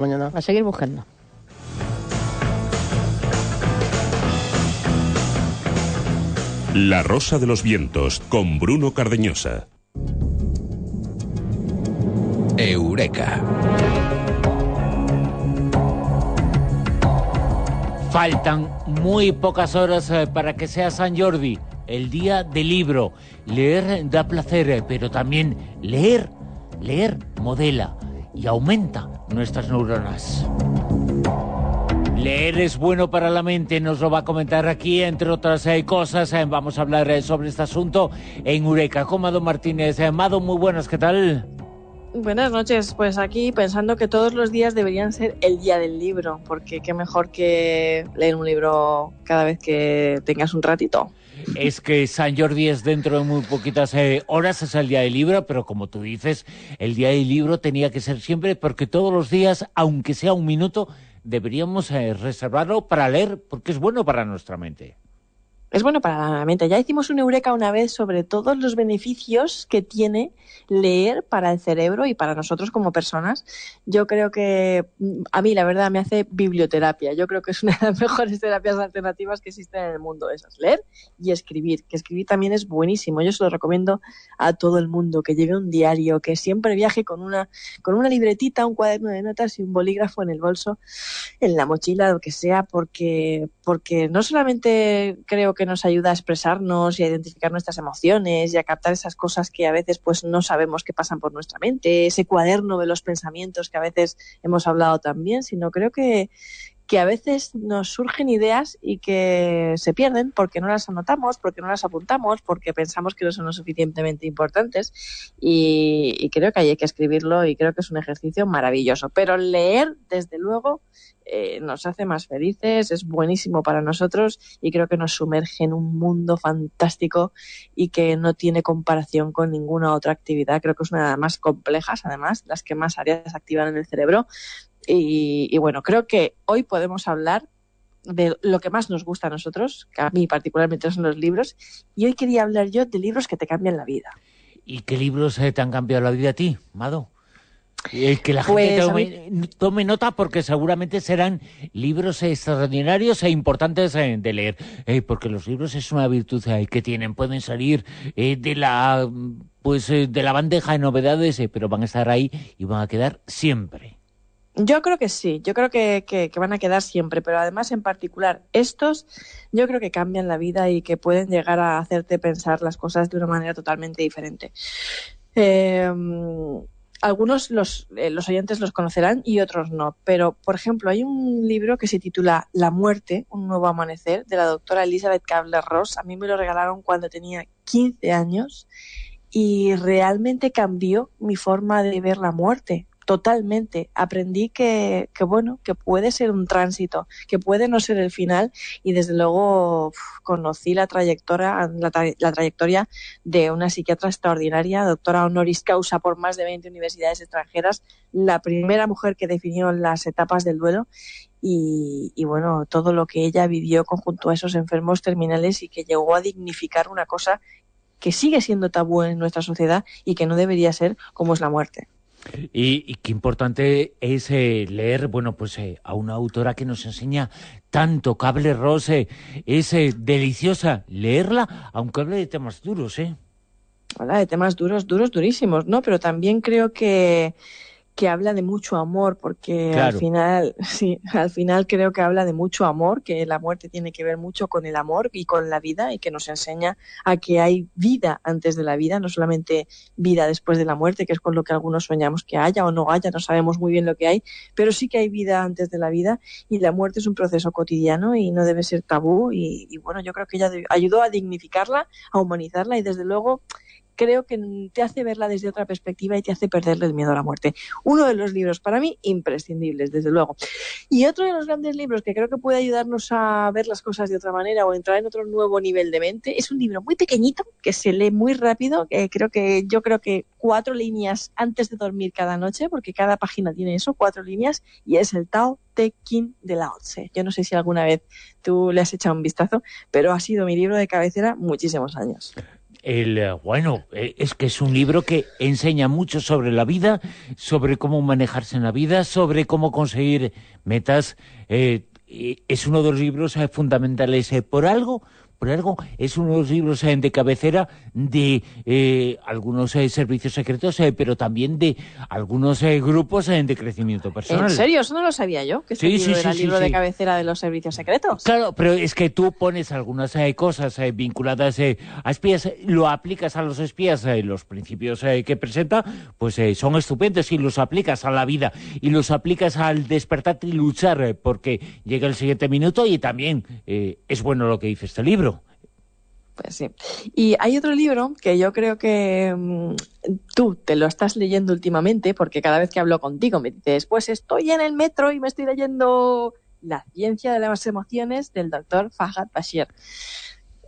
Mañana. A seguir buscando. La Rosa de los Vientos con Bruno Cardeñosa. Eureka. Faltan muy pocas horas eh, para que sea San Jordi, el día del libro. Leer da placer, eh, pero también leer, leer modela y aumenta nuestras neuronas. Leer es bueno para la mente, nos lo va a comentar aquí, entre otras eh, cosas. eh, vamos a hablar eh, sobre este asunto en Eureka con Mado Martínez. Mado, muy buenas, ¿qué tal? Buenas noches, pues aquí pensando que todos los días deberían ser el día del libro, porque qué mejor que leer un libro cada vez que tengas un ratito. Es que San Jordi es dentro de muy poquitas eh, horas, es el día del libro, pero como tú dices, el día del libro tenía que ser siempre porque todos los días, aunque sea un minuto, deberíamos eh, reservarlo para leer porque es bueno para nuestra mente. Es bueno para la mente. Ya hicimos un eureka una vez sobre todos los beneficios que tiene leer para el cerebro y para nosotros como personas. Yo creo que mm, a mí la verdad me hace biblioterapia. Yo creo que es una de las mejores terapias alternativas que existen en el mundo. Esas, leer y escribir. Que escribir también es buenísimo. Yo se lo recomiendo a todo el mundo que lleve un diario, que siempre viaje con una, con una libretita, un cuaderno de notas y un bolígrafo en el bolso, en la mochila, lo que sea, porque, porque no solamente creo que nos ayuda a expresarnos y a identificar nuestras emociones y a captar esas cosas que a veces pues no sabemos que pasan por nuestra mente, ese cuaderno de los pensamientos que a veces hemos hablado también, sino creo que, que a veces nos surgen ideas y que se pierden porque no las anotamos, porque no las apuntamos, porque pensamos que no son lo suficientemente importantes y, creo que hay que escribirlo y creo que es un ejercicio maravilloso. Pero leer, desde luego, eh, nos hace más felices, es buenísimo para nosotros y creo que nos sumerge en un mundo fantástico y que no tiene comparación con ninguna otra actividad. Creo que es una de las más complejas, además, las que más áreas activan en el cerebro. Y, y bueno, creo que hoy podemos hablar de lo que más nos gusta a nosotros, que a mí particularmente son los libros, y hoy quería hablar yo de libros que te cambian la vida. ¿Y qué libros eh, te han cambiado la vida a ti, Mado? Eh, que la Pues, gente a tome, tome nota porque seguramente serán libros extraordinarios e importantes eh, de leer. Eh, porque los libros es una virtud que tienen. Pueden salir eh, de la pues de la bandeja de novedades, pero van a estar ahí y van a quedar siempre. Yo creo que sí, yo creo que, que, van a quedar siempre, pero además en particular estos yo creo que cambian la vida y que pueden llegar a hacerte pensar las cosas de una manera totalmente diferente. Eh, algunos los, eh, los oyentes los conocerán y otros no, pero por ejemplo hay un libro que se titula La muerte, un nuevo amanecer, de la doctora Elizabeth Kabler-Ross. A mí me lo regalaron cuando tenía 15 años y realmente cambió mi forma de ver la muerte totalmente. Aprendí que, que, bueno, que puede ser un tránsito, que puede no ser el final y desde luego conocí la trayectoria, la, tra la, trayectoria de una psiquiatra extraordinaria, doctora honoris causa por más de 20 universidades extranjeras, la primera mujer que definió las etapas del duelo y, y, bueno, todo lo que ella vivió conjunto a esos enfermos terminales y que llegó a dignificar una cosa que sigue siendo tabú en nuestra sociedad y que no debería ser como es la muerte. Y, y, qué importante es eh, leer, bueno, pues eh, a una autora que nos enseña tanto, Cable Rose, es eh, deliciosa leerla, aunque hable de temas duros, ¿eh? Habla de temas duros, duros, durísimos, ¿no? Pero también creo que que habla de mucho amor, porque claro. al final, sí, al final creo que habla de mucho amor, que la muerte tiene que ver mucho con el amor y con la vida, y que nos enseña a que hay vida antes de la vida, no solamente vida después de la muerte, que es con lo que algunos soñamos que haya o no haya, no sabemos muy bien lo que hay, pero sí que hay vida antes de la vida, y la muerte es un proceso cotidiano y no debe ser tabú, y, y bueno, yo creo que ella ayudó a dignificarla, a humanizarla, y desde luego creo que te hace verla desde otra perspectiva y te hace perderle el miedo a la muerte. Uno de los libros para mí imprescindibles, desde luego. Y otro de los grandes libros que creo que puede ayudarnos a ver las cosas de otra manera o entrar en otro nuevo nivel de mente es un libro muy pequeñito que se lee muy rápido. Que creo que yo creo que cuatro líneas antes de dormir cada noche, porque cada página tiene eso, cuatro líneas, y es el Tao Te Ching de Lao Tse. Yo no sé si alguna vez tú le has echado un vistazo, pero ha sido mi libro de cabecera muchísimos años el, bueno, eh, es que es un libro que enseña mucho sobre la vida, sobre cómo manejarse en la vida, sobre cómo conseguir metas. Eh, es uno de los libros fundamentales por algo por algo, es uno de los libros eh, de cabecera de eh, algunos eh, servicios secretos, pero también de algunos grupos de crecimiento personal. ¿En serio? Eso no lo sabía yo, que este libro era el libro de cabecera de los servicios secretos. Claro, pero es que tú pones algunas cosas vinculadas a espías, lo aplicas a los espías, los principios que presenta, pues son estupendos y los aplicas a la vida y los aplicas al despertarte y luchar porque llega el siguiente minuto y también es bueno lo que dice este libro. Pues sí. Y hay otro libro que yo creo que mm, tú te lo estás leyendo últimamente, porque cada vez que hablo contigo me dices, pues estoy en el metro y me estoy leyendo La ciencia de las emociones del doctor Fahad Bashir.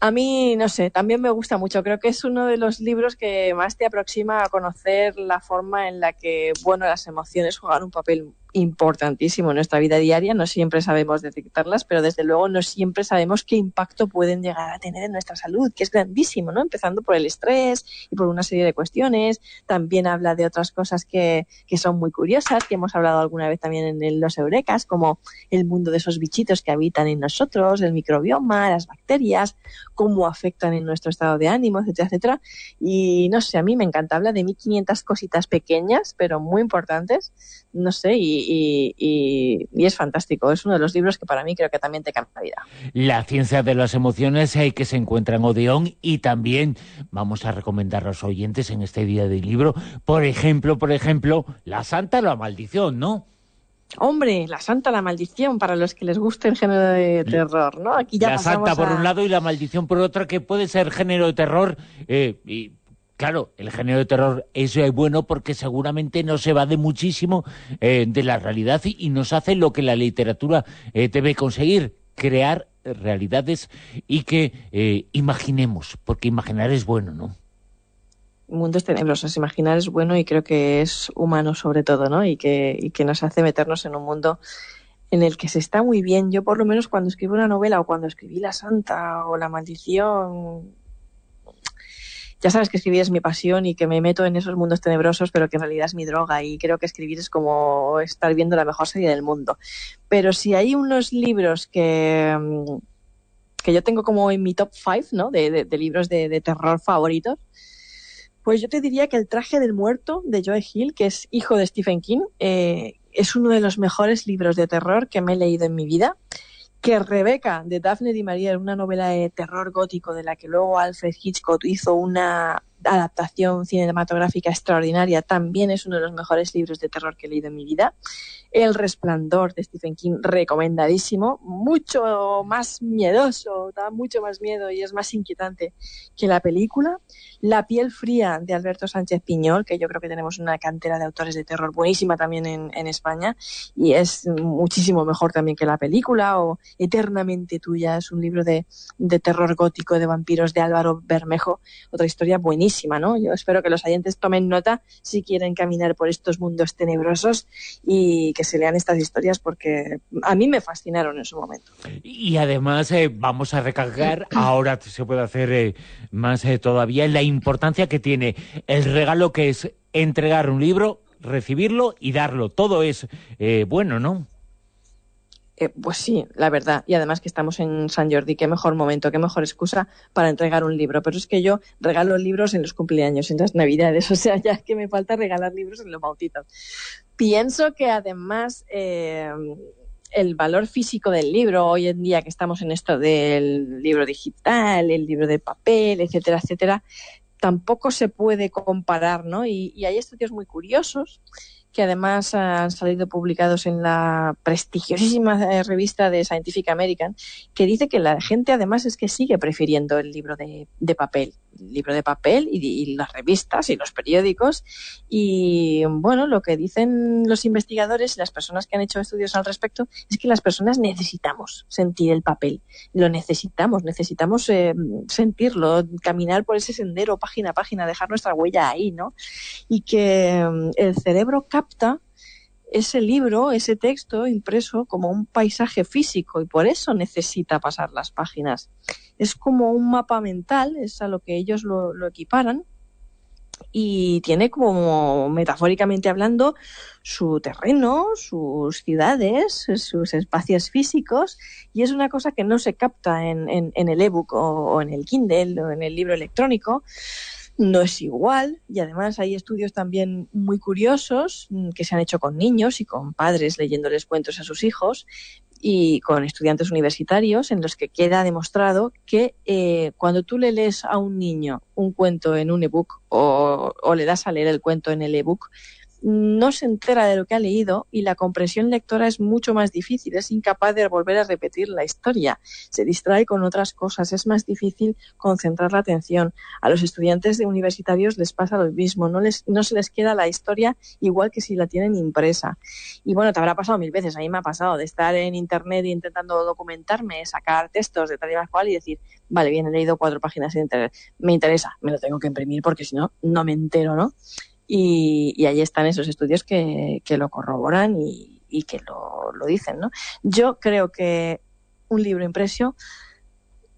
A mí, no sé, también me gusta mucho. Creo que es uno de los libros que más te aproxima a conocer la forma en la que, bueno, las emociones juegan un papel importantísimo en nuestra vida diaria. No siempre sabemos detectarlas, pero desde luego no siempre sabemos qué impacto pueden llegar a tener en nuestra salud, que es grandísimo, ¿no? Empezando por el estrés y por una serie de cuestiones. También habla de otras cosas que, que son muy curiosas, que hemos hablado alguna vez también en los Eurecas, como el mundo de esos bichitos que habitan en nosotros, el microbioma, las bacterias, cómo afectan en nuestro estado de ánimo, etcétera, etcétera. Y no sé, a mí me encanta. Habla de 1500 cositas pequeñas, pero muy importantes. No sé, y, y, es fantástico. Es uno de los libros que para mí creo que también te cambia la vida. La ciencia de las emociones hay que se encuentra en Odeón y también vamos a recomendar a los oyentes en este día del libro, por ejemplo, por ejemplo, La Santa la Maldición, ¿no? Hombre, la santa, la maldición, para los que les guste el género de terror, ¿no? Aquí ya la santa por un lado y la maldición por otro, que puede ser género de terror eh, y Claro, el género de terror es bueno porque seguramente no se va de muchísimo eh, de la realidad y, nos hace lo que la literatura eh, debe conseguir, crear realidades y que eh, imaginemos, porque imaginar es bueno, ¿no? Mundos tenebrosos, imaginar es bueno y creo que es humano sobre todo, ¿no? Y que, y que nos hace meternos en un mundo en el que se está muy bien. Yo por lo menos cuando escribo una novela o cuando escribí La Santa o La Maldición ya sabes que escribir es mi pasión y que me meto en esos mundos tenebrosos, pero que en realidad es mi droga y creo que escribir es como estar viendo la mejor serie del mundo. Pero si hay unos libros que, mm, que yo tengo como en mi top five, ¿no? De, libros de, terror favoritos, pues yo te diría que El traje del muerto de Joe Hill, que es hijo de Stephen King, eh, es uno de los mejores libros de terror que me he leído en mi vida que Rebeca de Daphne Di María, una novela de terror gótico de la que luego Alfred Hitchcock hizo una adaptación cinematográfica extraordinaria, también es uno de los mejores libros de terror que he leído en mi vida. El Resplandor de Stephen King, recomendadísimo, mucho más miedoso, da mucho más miedo y es más inquietante que la película. La piel fría de Alberto Sánchez Piñol, que yo creo que tenemos una cantera de autores de terror buenísima también en, España y es muchísimo mejor también que la película o Eternamente tuya, es un libro de, de terror gótico de vampiros de Álvaro Bermejo, otra historia buenísima, ¿no? Yo espero que los oyentes tomen nota si quieren caminar por estos mundos tenebrosos y que se lean estas historias porque a mí me fascinaron en su momento. Y además eh, vamos a recargar, ahora se puede hacer eh, más eh, todavía, la importancia que tiene el regalo que es entregar un libro, recibirlo y darlo. Todo es eh, bueno, ¿no? Eh, pues sí, la verdad. Y además que estamos en San Jordi, qué mejor momento, qué mejor excusa para entregar un libro. Pero es que yo regalo libros en los cumpleaños, en las navidades, o sea, ya que me falta regalar libros en los bautitos. Pienso que además eh, el valor físico del libro, hoy en día que estamos en esto del libro digital, el libro de papel, etcétera, etcétera, tampoco se puede comparar, ¿no? Y, hay estudios muy curiosos que además han salido publicados en la prestigiosísima eh, revista de Scientific American, que dice que la gente además es que sigue prefiriendo el libro de, de papel libro de papel y, las revistas y los periódicos. Y bueno, lo que dicen los investigadores y las personas que han hecho estudios al respecto es que las personas necesitamos sentir el papel, lo necesitamos, necesitamos eh, sentirlo, caminar por ese sendero página a página, dejar nuestra huella ahí, ¿no? Y que mm, el cerebro capta ese libro, ese texto impreso como un paisaje físico y por eso necesita pasar las páginas. Es como un mapa mental, es a lo que ellos lo, lo equiparan, y tiene como metafóricamente hablando su terreno, sus ciudades, sus espacios físicos y es una cosa que no se capta en, en, el ebook o, o, en el Kindle o en el libro electrónico. No es igual. Y además hay estudios también muy curiosos mm, que se han hecho con niños y con padres leyéndoles cuentos a sus hijos y con estudiantes universitarios en los que queda demostrado que eh, cuando tú le lees a un niño un cuento en un ebook o, o le das a leer el cuento en el ebook, no se entera de lo que ha leído y la comprensión lectora es mucho más difícil, es incapaz de volver a repetir la historia, se distrae con otras cosas, es más difícil concentrar la atención. A los estudiantes de universitarios les pasa lo mismo, no, les, no se les queda la historia igual que si la tienen impresa. Y bueno, te habrá pasado mil veces, a mí me ha pasado de estar en internet intentando documentarme, sacar textos de tal y cual y decir, vale, bien, he leído cuatro páginas en internet, me interesa, me lo tengo que imprimir porque si no, no me entero, ¿no? Y, y ahí están esos estudios que, que lo corroboran y, y que lo, lo, dicen. ¿no? Yo creo que un libro impreso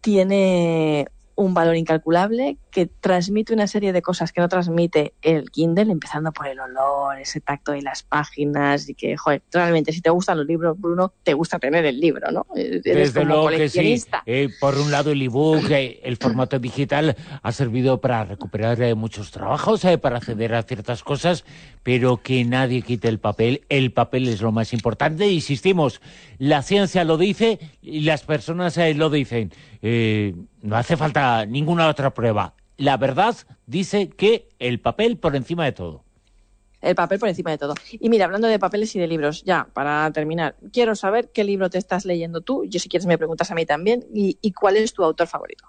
tiene un valor incalculable que transmite una serie de cosas que no transmite el Kindle, empezando por el olor, ese tacto de las páginas y que, joder, realmente si te gustan los libros, Bruno, te gusta tener el libro, ¿no? Eres Desde luego que sí. Eh, por un lado el ebook, eh, el formato digital ha servido para recuperar eh, muchos trabajos, eh, para acceder a ciertas cosas, pero que nadie quite el papel. El papel es lo más importante. Insistimos, la ciencia lo dice y las personas eh, lo dicen. Eh, no hace falta ninguna otra prueba. La verdad dice que el papel por encima de todo. El papel por encima de todo. Y mira, hablando de papeles y de libros, ya, para terminar, quiero saber qué libro te estás leyendo tú, yo si quieres me preguntas a mí también, y, y cuál es tu autor favorito.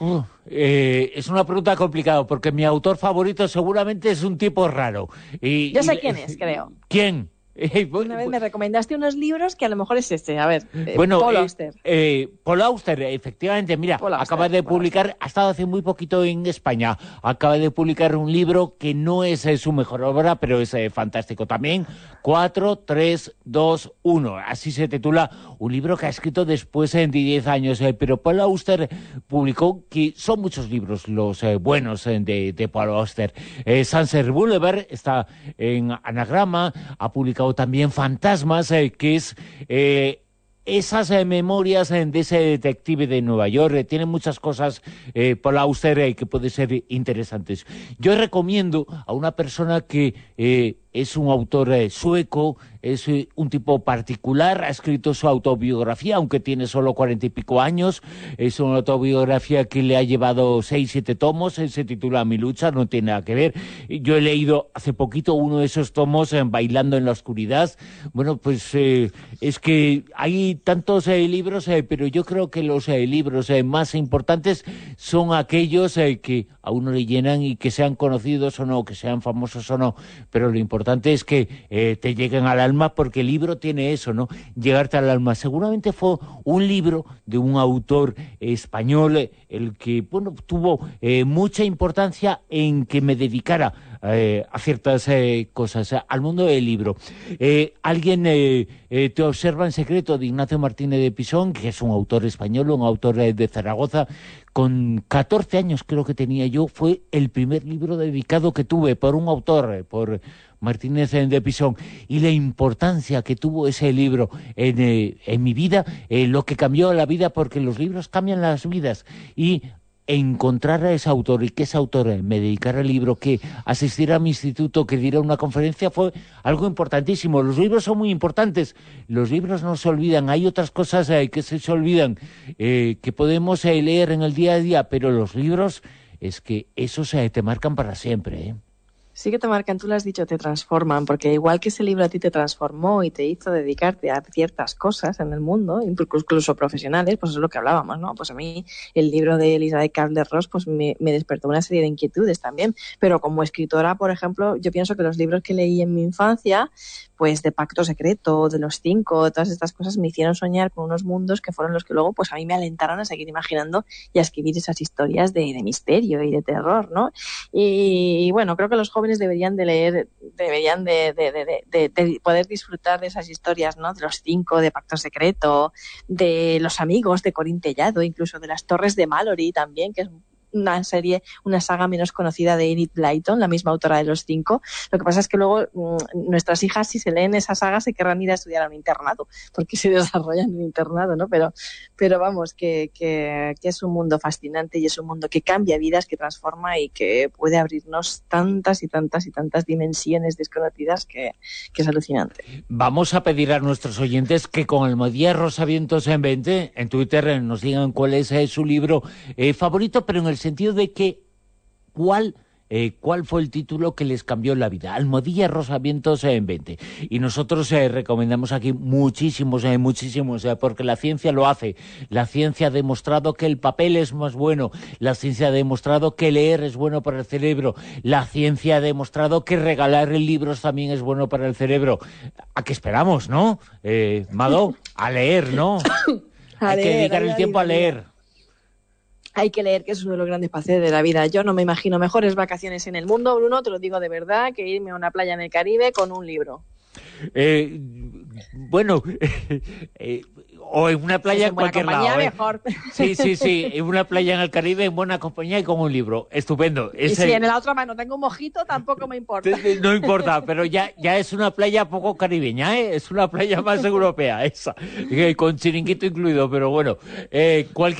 Uh, eh, es una pregunta complicada, porque mi autor favorito seguramente es un tipo raro. Y, yo sé y, quién es, creo. ¿Quién? Eh, Una vez me recomendaste unos libros que a lo mejor es este. A ver, eh, bueno, Paul eh, Auster. Eh, Paul Auster, efectivamente, mira, Paul Auster, acaba de Paul publicar, Auster. ha estado hace muy poquito en España, acaba de publicar un libro que no es eh, su mejor obra, pero es fantástico también. 4, 3, 2, 1. Así se titula un libro que ha escrito después de 10 años. pero Paul Auster publicó que son muchos libros los buenos de, de Paul Auster. Sunset Boulevard está en anagrama, ha publicado también Fantasmas, que es eh, esas eh, memorias de ese detective de Nueva York. Eh, tiene muchas cosas, eh, Auster, eh, que pueden ser interesantes. Yo recomiendo a una persona que es un autor eh, sueco, es eh, un tipo particular, ha escrito su autobiografía, aunque tiene solo cuarenta y pico años, es una autobiografía que le ha llevado seis, siete tomos, eh, se titula Mi lucha, no tiene nada que ver. Yo he leído hace poquito uno de esos tomos, Bailando en la oscuridad. Bueno, pues es que hay tantos libros, pero yo creo que los libros más importantes son aquellos que a uno le llenan y que sean conocidos o no, que sean famosos o no, pero lo importante es que eh, te lleguen al alma porque el libro tiene eso, ¿no? Llegarte al alma. Seguramente fue un libro de un autor español eh, el que, bueno, tuvo eh, mucha importancia en que me dedicara eh, a ciertas eh, cosas, al mundo del libro. Eh, alguien eh, eh, te observa en secreto de Ignacio Martínez de Pisón, que es un autor español, un autor eh, de Zaragoza, con 14 años creo que tenía yo, fue el primer libro dedicado que tuve por un autor, eh, por Martínez de Pisón, y la importancia que tuvo ese libro en, eh, en mi vida, eh, lo que cambió la vida, porque los libros cambian las vidas, y encontrar a ese autor y que ese autor eh, me dedicara al libro, que asistiera a mi instituto, que diera una conferencia, fue algo importantísimo. Los libros son muy importantes, los libros no se olvidan, hay otras cosas eh, que se, olvidan, eh, que podemos eh, leer en el día a día, pero los libros es que esos te marcan para siempre. Sí que te marcan, tú lo has dicho, te transforman, porque igual que ese libro a ti te transformó y te hizo dedicarte a ciertas cosas en el mundo, incluso profesionales, pues es lo que hablábamos, ¿no? Pues a mí el libro de Elizabeth Kubler-Ross pues me, me, despertó una serie de inquietudes también, pero como escritora, por ejemplo, yo pienso que los libros que leí en mi infancia, pues de Pacto Secreto, de los cinco, todas estas cosas me hicieron soñar con unos mundos que fueron los que luego pues a mí me alentaron a seguir imaginando y a escribir esas historias de, de misterio y de terror, ¿no? Y, y, bueno, creo que los jóvenes deberían de leer, deberían de, de, de, poder disfrutar de esas historias, ¿no? De los cinco, de Pacto Secreto, de los amigos de Corín Tellado, incluso de las Torres de Mallory también, que es una serie, una saga menos conocida de Enid Blyton, la misma autora de los cinco. Lo que pasa es que luego mmm, nuestras hijas, si se leen esa saga, se querrán ir a estudiar a un internado, porque se desarrollan en un internado, ¿no? Pero, pero vamos, que, que, que, es un mundo fascinante y es un mundo que cambia vidas, que transforma y que puede abrirnos tantas y tantas y tantas dimensiones desconocidas que, que es alucinante. Vamos a pedir a nuestros oyentes que con el Modía Rosavientos en 20, en Twitter, nos digan cuál es eh, su libro eh, favorito, pero en el sentido de que cuál eh, cuál fue el título que les cambió la vida. Almodilla Rosavientos en 20. Y nosotros eh, recomendamos aquí muchísimos, eh, muchísimos, porque la ciencia lo hace. La ciencia ha demostrado que el papel es más bueno. La ciencia ha demostrado que leer es bueno para el cerebro. La ciencia ha demostrado que regalar libros también es bueno para el cerebro. ¿A qué esperamos, no? Eh, Mado, a leer, ¿no? a Hay leer, que dedicar el tiempo a leer hay que leer, que es uno de los grandes placeres de la vida. Yo no me imagino mejores vacaciones en el mundo, Bruno, te lo digo de verdad, que irme a una playa en el Caribe con un libro. Eh, bueno, eh, o en una playa Pues en en buena cualquier compañía lado. ¿eh? mejor. Sí, sí, sí, en una playa en el Caribe, en buena compañía y con un libro. Estupendo. Y si en la otra mano tengo un mojito, tampoco me importa. No importa, pero ya, ya es una playa poco caribeña, ¿eh? es una playa más europea esa, con chiringuito incluido, pero bueno, cualquier